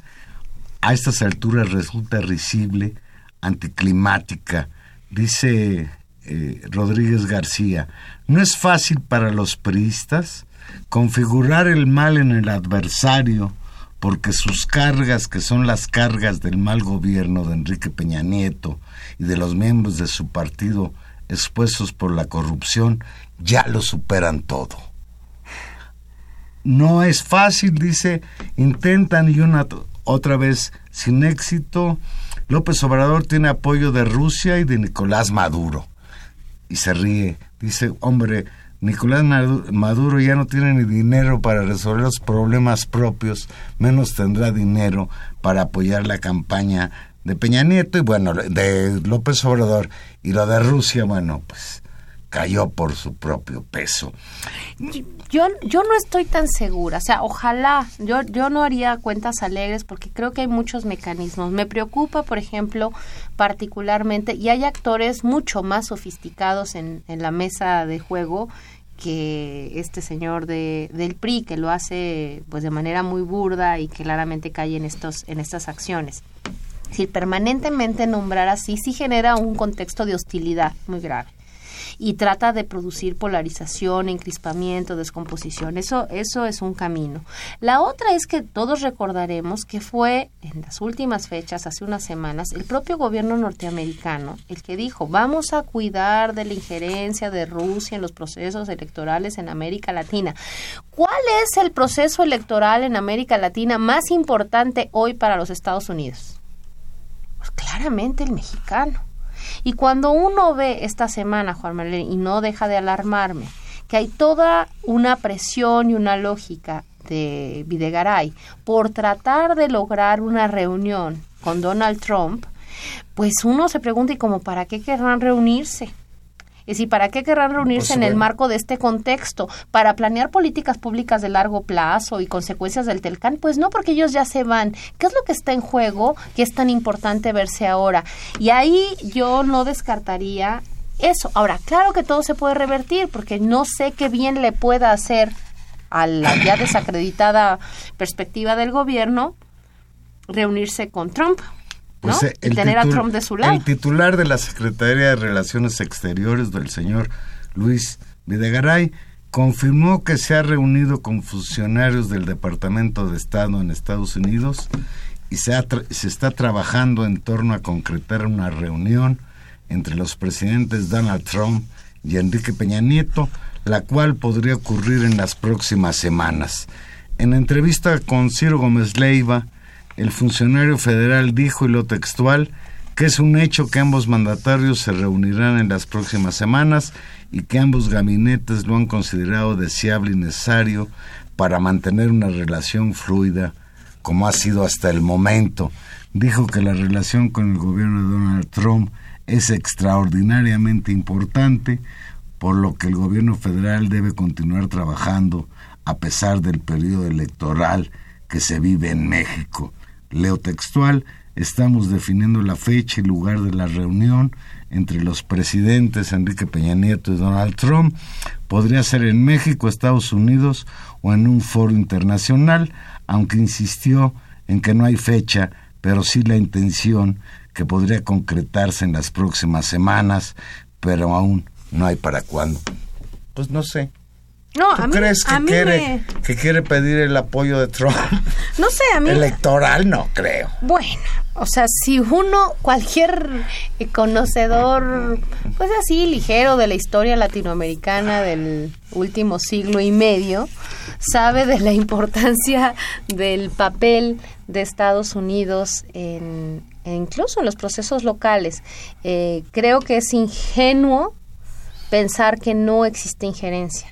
a estas alturas resulta risible, anticlimática, dice eh, Rodríguez García, no es fácil para los priistas configurar el mal en el adversario porque sus cargas, que son las cargas del mal gobierno de Enrique Peña Nieto y de los miembros de su partido expuestos por la corrupción, ya lo superan todo. No es fácil, dice, intentan y una otra vez sin éxito. López Obrador tiene apoyo de Rusia y de Nicolás Maduro y se ríe. Dice, hombre, Nicolás Maduro ya no tiene ni dinero para resolver los problemas propios, menos tendrá dinero para apoyar la campaña de Peña Nieto y bueno, de López Obrador. Y lo de Rusia, bueno, pues cayó por su propio peso. Yo, yo no estoy tan segura, o sea, ojalá, yo, yo no haría cuentas alegres porque creo que hay muchos mecanismos. Me preocupa, por ejemplo, particularmente, y hay actores mucho más sofisticados en, en la mesa de juego que este señor de, del PRI, que lo hace pues de manera muy burda y que claramente cae en, estos, en estas acciones. Si permanentemente nombrar así sí genera un contexto de hostilidad muy grave y trata de producir polarización, encrispamiento, descomposición. Eso, eso es un camino. La otra es que todos recordaremos que fue en las últimas fechas, hace unas semanas, el propio gobierno norteamericano el que dijo vamos a cuidar de la injerencia de Rusia en los procesos electorales en América Latina. ¿Cuál es el proceso electoral en América Latina más importante hoy para los Estados Unidos? Pues claramente el mexicano. Y cuando uno ve esta semana, Juan Manuel, y no deja de alarmarme, que hay toda una presión y una lógica de Videgaray por tratar de lograr una reunión con Donald Trump, pues uno se pregunta, ¿y como para qué querrán reunirse? Es decir, ¿para qué querrán reunirse en el marco de este contexto? ¿Para planear políticas públicas de largo plazo y consecuencias del Telcán? Pues no, porque ellos ya se van. ¿Qué es lo que está en juego que es tan importante verse ahora? Y ahí yo no descartaría eso. Ahora, claro que todo se puede revertir, porque no sé qué bien le pueda hacer a la ya desacreditada perspectiva del gobierno reunirse con Trump. ¿No? Pues, eh, y tener a Trump de su lado. El titular de la Secretaría de Relaciones Exteriores del señor Luis Videgaray confirmó que se ha reunido con funcionarios del Departamento de Estado en Estados Unidos y se, ha se está trabajando en torno a concretar una reunión entre los presidentes Donald Trump y Enrique Peña Nieto, la cual podría ocurrir en las próximas semanas. En entrevista con Ciro Gómez Leiva, el funcionario federal dijo, y lo textual, que es un hecho que ambos mandatarios se reunirán en las próximas semanas y que ambos gabinetes lo han considerado deseable y necesario para mantener una relación fluida como ha sido hasta el momento. Dijo que la relación con el gobierno de Donald Trump es extraordinariamente importante, por lo que el gobierno federal debe continuar trabajando a pesar del periodo electoral que se vive en México. Leo textual, estamos definiendo la fecha y lugar de la reunión entre los presidentes Enrique Peña Nieto y Donald Trump. Podría ser en México, Estados Unidos o en un foro internacional, aunque insistió en que no hay fecha, pero sí la intención que podría concretarse en las próximas semanas, pero aún no hay para cuándo. Pues no sé. No, ¿Tú a mí, crees a que mí quiere, me- que quiere pedir el apoyo de Trump? No sé, a mí... Electoral no creo. Bueno, o sea, si uno, cualquier conocedor, pues así ligero de la historia latinoamericana del último siglo y medio, sabe de la importancia del papel de Estados Unidos en, e incluso en los procesos locales. Eh, creo que es ingenuo pensar que no existe injerencia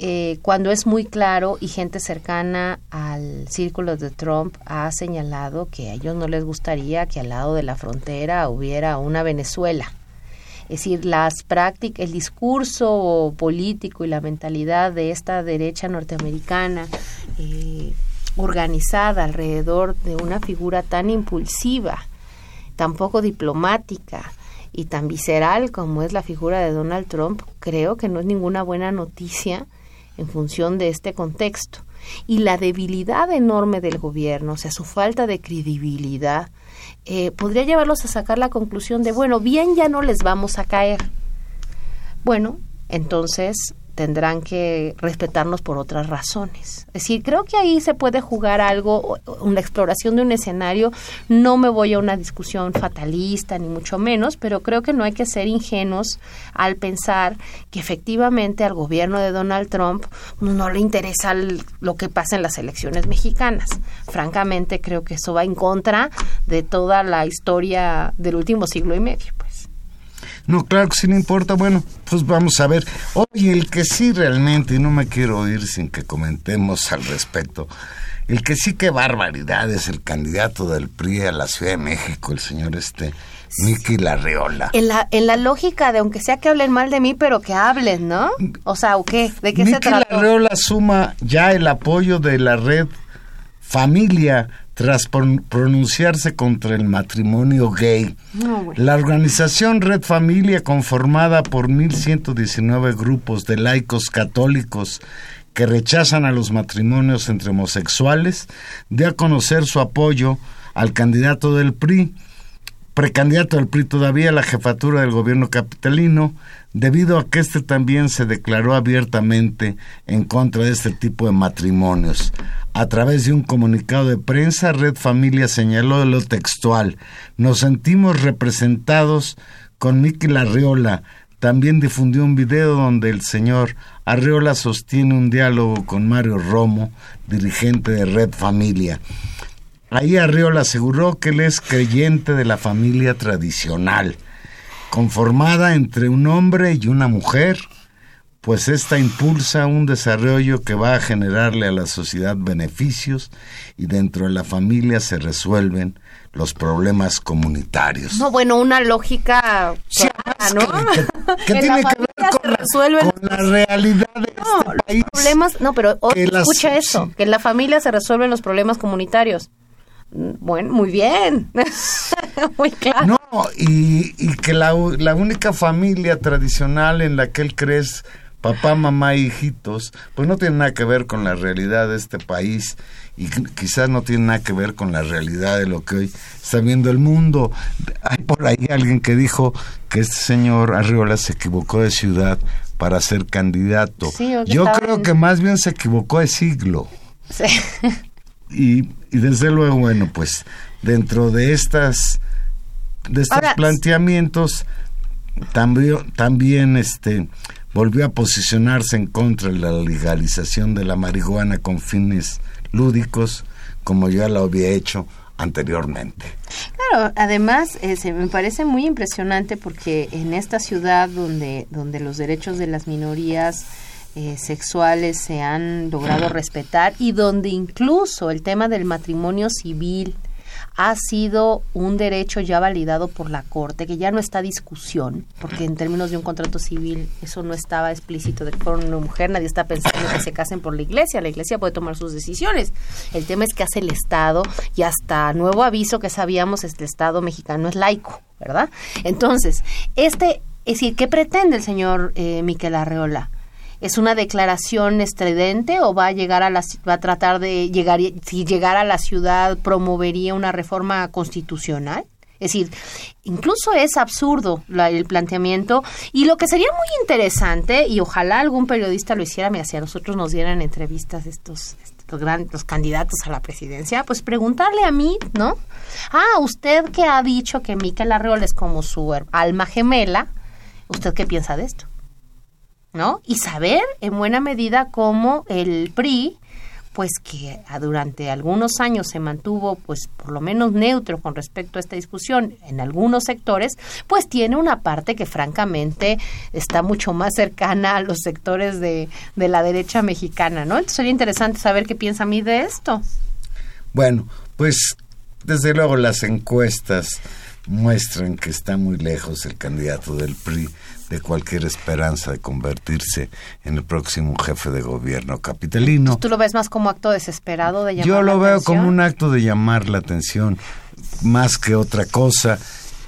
eh, cuando es muy claro y gente cercana al círculo de Trump ha señalado que a ellos no les gustaría que al lado de la frontera hubiera una Venezuela. Es decir, las prácticas, el discurso político y la mentalidad de esta derecha norteamericana eh, organizada alrededor de una figura tan impulsiva, tan poco diplomática y tan visceral como es la figura de Donald Trump, creo que no es ninguna buena noticia en función de este contexto. Y la debilidad enorme del gobierno, o sea, su falta de credibilidad, eh, podría llevarlos a sacar la conclusión de, bueno, bien ya no les vamos a caer. Bueno, entonces tendrán que respetarnos por otras razones. Es decir, creo que ahí se puede jugar algo, una exploración de un escenario. No me voy a una discusión fatalista, ni mucho menos, pero creo que no hay que ser ingenuos al pensar que efectivamente al gobierno de Donald Trump no le interesa lo que pasa en las elecciones mexicanas. Francamente, creo que eso va en contra de toda la historia del último siglo y medio. Pues. No, claro que sí no importa. Bueno, pues vamos a ver. Oye, el que sí realmente, y no me quiero ir sin que comentemos al respecto, el que sí que barbaridad es el candidato del PRI a la Ciudad de México, el señor este, Miki Larreola. En la, en la lógica de aunque sea que hablen mal de mí, pero que hablen, ¿no? O sea, ¿o qué? ¿De qué se Miki trata? Larreola suma ya el apoyo de la red Familia tras pron- pronunciarse contra el matrimonio gay. No. La organización Red Familia, conformada por 1.119 grupos de laicos católicos que rechazan a los matrimonios entre homosexuales, dio a conocer su apoyo al candidato del PRI, precandidato del PRI todavía a la jefatura del gobierno capitalino, debido a que éste también se declaró abiertamente en contra de este tipo de matrimonios. A través de un comunicado de prensa, Red Familia señaló lo textual. Nos sentimos representados con Miki Larreola. También difundió un video donde el señor Arreola sostiene un diálogo con Mario Romo, dirigente de Red Familia. Ahí Arriola aseguró que él es creyente de la familia tradicional, conformada entre un hombre y una mujer, pues esta impulsa un desarrollo que va a generarle a la sociedad beneficios y dentro de la familia se resuelven los problemas comunitarios. No, bueno, una lógica Sí, ¿no? ¿Qué, tiene que ver con la, realidad de no, este país? Problemas, no, pero escucha eso, que en la familia se resuelven los problemas comunitarios. Bueno, muy bien. muy claro. No, y, y que la, la única familia tradicional en la que él cree papá, mamá, hijitos, pues no tiene nada que ver con la realidad de este país y quizás no tiene nada que ver con la realidad de lo que hoy está viendo el mundo. Hay por ahí alguien que dijo que este señor Arriola se equivocó de ciudad para ser candidato. Yo creo que más bien se equivocó de siglo. Sí. Y, y desde luego, bueno, pues dentro de estas de estos planteamientos también, también este volvió a posicionarse en contra de la legalización de la marihuana con fines lúdicos, como ya lo había hecho anteriormente. Claro, además eh, me parece muy impresionante porque en esta ciudad donde, donde los derechos de las minorías eh, sexuales se han logrado respetar y donde incluso el tema del matrimonio civil ha sido un derecho ya validado por la Corte, que ya no está discusión, porque en términos de un contrato civil eso no estaba explícito de que fuera una mujer, nadie está pensando que se casen por la iglesia, la iglesia puede tomar sus decisiones. El tema es que hace el Estado y hasta nuevo aviso que sabíamos, este Estado mexicano es laico, ¿verdad? Entonces, este, es decir, ¿qué pretende el señor eh, Miquel Arreola? Es una declaración estridente o va a llegar a la va a tratar de llegar si llegara a la ciudad promovería una reforma constitucional es decir, incluso es absurdo el planteamiento y lo que sería muy interesante y ojalá algún periodista lo hiciera, me si a nosotros nos dieran entrevistas estos, estos grandes los candidatos a la presidencia, pues preguntarle a mí, ¿no? Ah, usted que ha dicho que Miquel Arreola es como su alma gemela, ¿usted qué piensa de esto? ¿No? Y saber en buena medida cómo el PRI pues que durante algunos años se mantuvo pues por lo menos neutro con respecto a esta discusión en algunos sectores, pues tiene una parte que francamente está mucho más cercana a los sectores de, de la derecha mexicana, ¿no? Entonces sería interesante saber qué piensa a mí de esto. Bueno, pues desde luego las encuestas muestran que está muy lejos el candidato del PRI de cualquier esperanza de convertirse en el próximo jefe de gobierno capitalino. ¿Tú lo ves más como acto desesperado de llamar Yo lo veo como un acto de llamar la atención, más que otra cosa,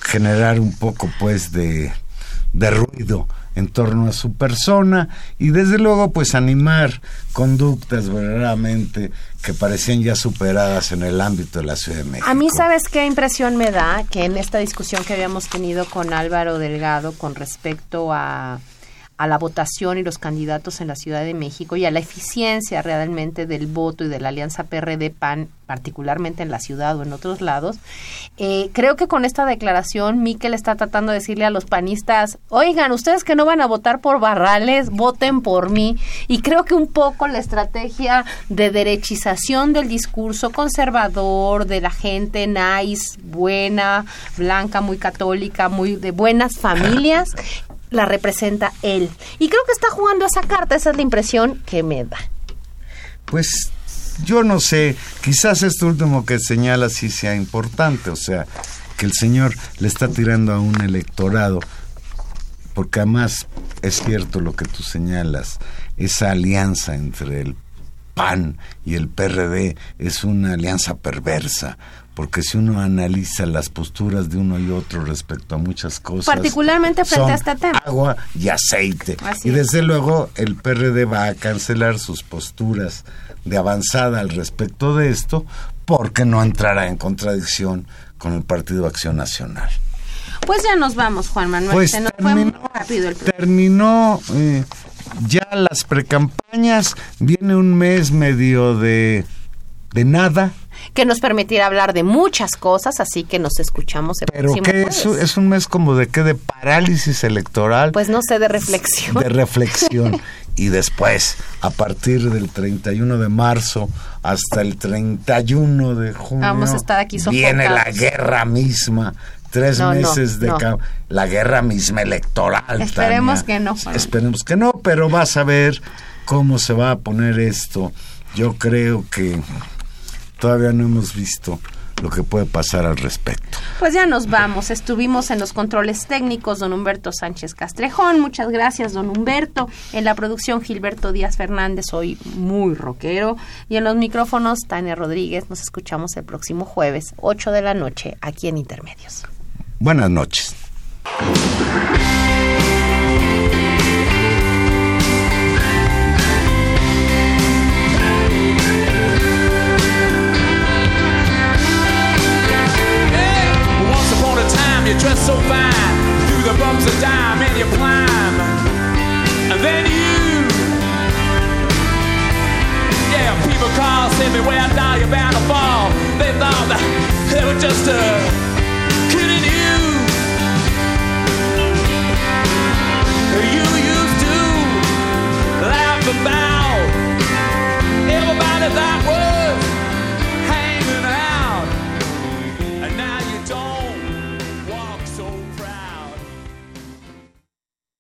generar un poco pues de, de ruido en torno a su persona y desde luego pues animar conductas verdaderamente que parecían ya superadas en el ámbito de la Ciudad de México. A mí sabes qué impresión me da que en esta discusión que habíamos tenido con Álvaro Delgado con respecto a a la votación y los candidatos en la Ciudad de México y a la eficiencia realmente del voto y de la alianza PRD-PAN, particularmente en la ciudad o en otros lados, eh, creo que con esta declaración Miquel está tratando de decirle a los panistas, oigan, ustedes que no van a votar por Barrales, voten por mí. Y creo que un poco la estrategia de derechización del discurso conservador, de la gente nice, buena, blanca, muy católica, muy de buenas familias, la representa él. Y creo que está jugando esa carta, esa es la impresión que me da. Pues yo no sé, quizás esto último que señala sí sea importante, o sea, que el señor le está tirando a un electorado, porque además es cierto lo que tú señalas, esa alianza entre el PAN y el PRD es una alianza perversa, porque si uno analiza las posturas de uno y otro respecto a muchas cosas, particularmente frente a este tema, agua y aceite. y desde luego el PRD va a cancelar sus posturas de avanzada al respecto de esto, porque no entrará en contradicción con el Partido Acción Nacional. Pues ya nos vamos, Juan Manuel. Pues Se nos terminó, fue rápido el terminó eh, ya las precampañas, viene un mes medio de, de nada que nos permitirá hablar de muchas cosas, así que nos escuchamos el Pero que es, un mes como de qué, de parálisis electoral. Pues no sé, de reflexión. De reflexión. y después, a partir del 31 de marzo hasta el 31 de junio, Vamos a estar aquí viene la guerra misma tres meses de la guerra misma electoral. Esperemos que no. Esperemos que no, pero vas a ver cómo se va a poner esto. Yo creo que todavía no hemos visto lo que puede pasar al respecto. Pues ya nos vamos. Estuvimos en los controles técnicos, don Humberto Sánchez Castrejón. Muchas gracias, don Humberto. En la producción, Gilberto Díaz Fernández, hoy muy rockero. Y en los micrófonos, Tania Rodríguez. Nos escuchamos el próximo jueves, 8 de la noche, aquí en Intermedios. Buenas noches. So fine through the bumps of dime and you climb. And then you yeah people call say me where now you're bound to fall. They thought that they were just uh, kidding you. You used to laugh about everybody that